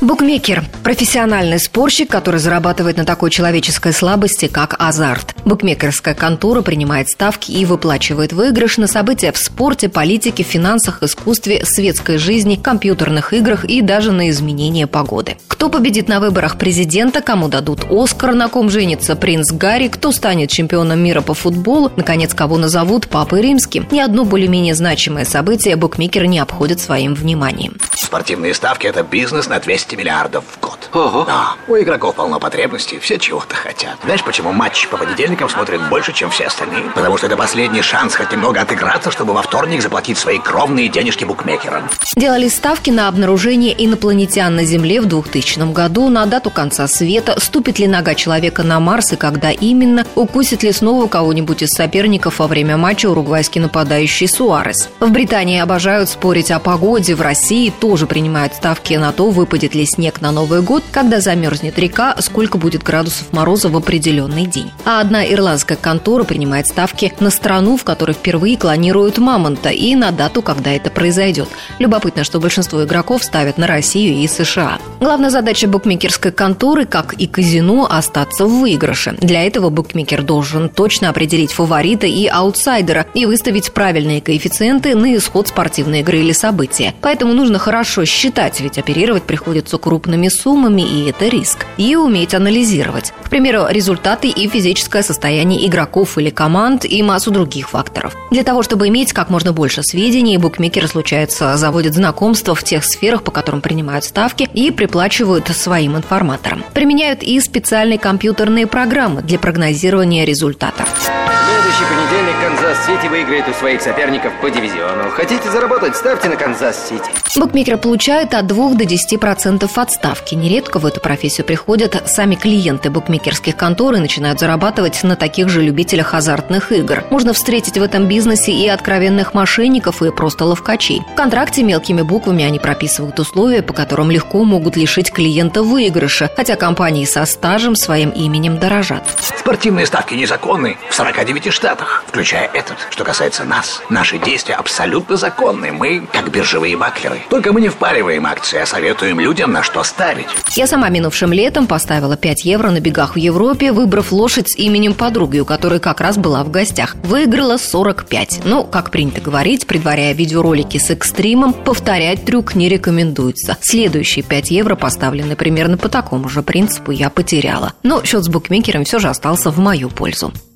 Букмекер – профессиональный спорщик, который зарабатывает на такой человеческой слабости, как азарт. Букмекерская контора принимает ставки и выплачивает выигрыш на события в спорте, политике, финансах, искусстве, светской жизни, компьютерных играх и даже на изменение погоды. Кто победит на выборах президента, кому дадут Оскар, на ком женится принц Гарри, кто станет чемпионом мира по футболу, наконец, кого назовут Папой Римским. Ни одно более-менее значимое событие букмекер не обходит своим вниманием. Спортивные ставки – это бизнес на 200 миллиардов в год. Ого. Да, у игроков полно потребностей, все чего-то хотят. Знаешь, почему матч по понедельникам смотрят больше, чем все остальные? Потому что это последний шанс хоть немного отыграться, чтобы во вторник заплатить свои кровные денежки букмекерам. Делали ставки на обнаружение инопланетян на Земле в 2000 году, на дату конца света, ступит ли нога человека на Марс и когда именно, укусит ли снова кого-нибудь из соперников во время матча уругвайский нападающий Суарес. В Британии обожают спорить о погоде, в России тоже принимают ставки на то, выпадет ли снег на Новый год, когда замерзнет река, сколько будет градусов мороза в определенный день. А одна ирландская контора принимает ставки на страну, в которой впервые клонируют мамонта, и на дату, когда это произойдет. Любопытно, что большинство игроков ставят на Россию и США. Главная задача букмекерской конторы, как и казино, остаться в выигрыше. Для этого букмекер должен точно определить фаворита и аутсайдера и выставить правильные коэффициенты на исход спортивной игры или события. Поэтому нужно хорошо считать, ведь оперировать приходится крупными суммами, и это риск. И уметь анализировать. К примеру, результаты и физическое состояние игроков или команд, и массу других факторов. Для того, чтобы иметь как можно больше сведений, букмекеры, случается, заводят знакомства в тех сферах, по которым принимают ставки, и приплачивают своим информаторам. Применяют и специальные компьютерные программы для прогнозирования результатов. Следующий понедельник Канзас-Сити выиграет у своих соперников по дивизиону. Хотите заработать? Ставьте на Канзас-Сити. Букмекеры получают от 2 до 10% от ставки. Нередко в эту профессию приходят сами клиенты букмекерских контор и начинают зарабатывать на таких же любителях азартных игр. Можно встретить в этом бизнесе и откровенных мошенников, и просто ловкачей. В контракте мелкими буквами они прописывают условия, по которым легко могут лишить клиента выигрыша, хотя компании со стажем своим именем дорожат. Спортивные ставки незаконны в 49 штатах, включая этот. Что касается нас, наши действия абсолютно законны. Мы как биржевые маклеры. Только мы не впариваем акции, а советуем людям, на что ставить. Я сама минувшим летом поставила 5 евро на бегах в Европе, выбрав лошадь с именем подруги, у которой как раз была в гостях. Выиграла 45. Ну, как принято говорить, предваряя видеоролики с экстримом, повторять трюк не рекомендуется. Следующие 5 евро поставлены примерно по такому же принципу я потеряла. Но счет с букмекером все же остался в мою пользу.